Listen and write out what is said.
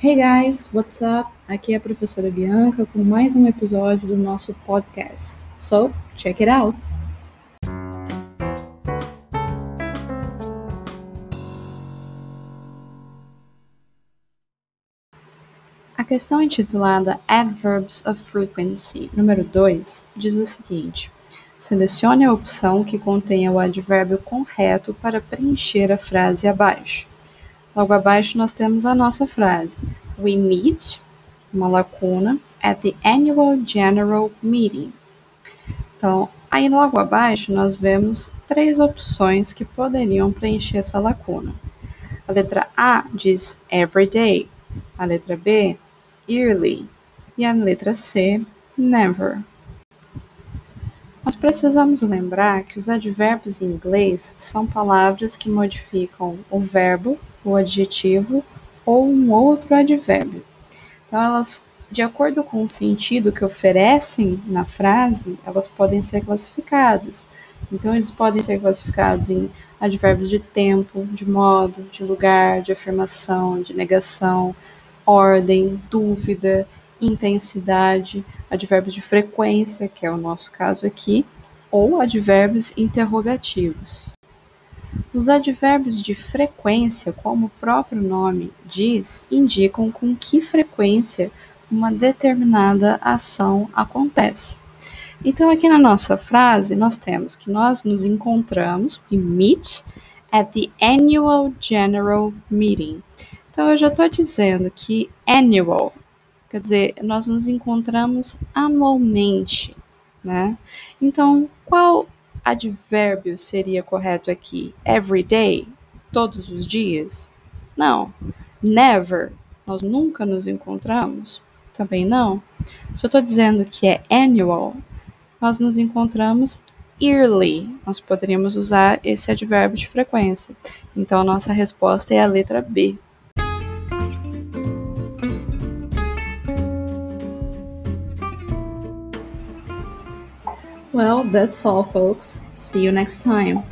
Hey guys, what's up? Aqui é a professora Bianca com mais um episódio do nosso podcast. So, check it out! A questão intitulada Adverbs of Frequency, número 2, diz o seguinte: selecione a opção que contenha o advérbio correto para preencher a frase abaixo. Logo abaixo nós temos a nossa frase. We meet, uma lacuna, at the annual general meeting. Então, aí logo abaixo nós vemos três opções que poderiam preencher essa lacuna. A letra A diz every day, a letra B, yearly e a letra C, never. Nós precisamos lembrar que os advérbios em inglês são palavras que modificam o verbo o adjetivo ou um outro advérbio. Então, elas, de acordo com o sentido que oferecem na frase, elas podem ser classificadas. Então, eles podem ser classificados em advérbios de tempo, de modo, de lugar, de afirmação, de negação, ordem, dúvida, intensidade, advérbios de frequência, que é o nosso caso aqui, ou advérbios interrogativos. Os advérbios de frequência, como o próprio nome diz, indicam com que frequência uma determinada ação acontece. Então, aqui na nossa frase, nós temos que nós nos encontramos, we meet at the annual general meeting. Então, eu já estou dizendo que annual, quer dizer, nós nos encontramos anualmente, né? Então, qual advérbio seria correto aqui? Every day? Todos os dias? Não. Never? Nós nunca nos encontramos? Também não. Se eu estou dizendo que é annual, nós nos encontramos yearly. Nós poderíamos usar esse advérbio de frequência. Então, a nossa resposta é a letra B. Well, that's all, folks. See you next time.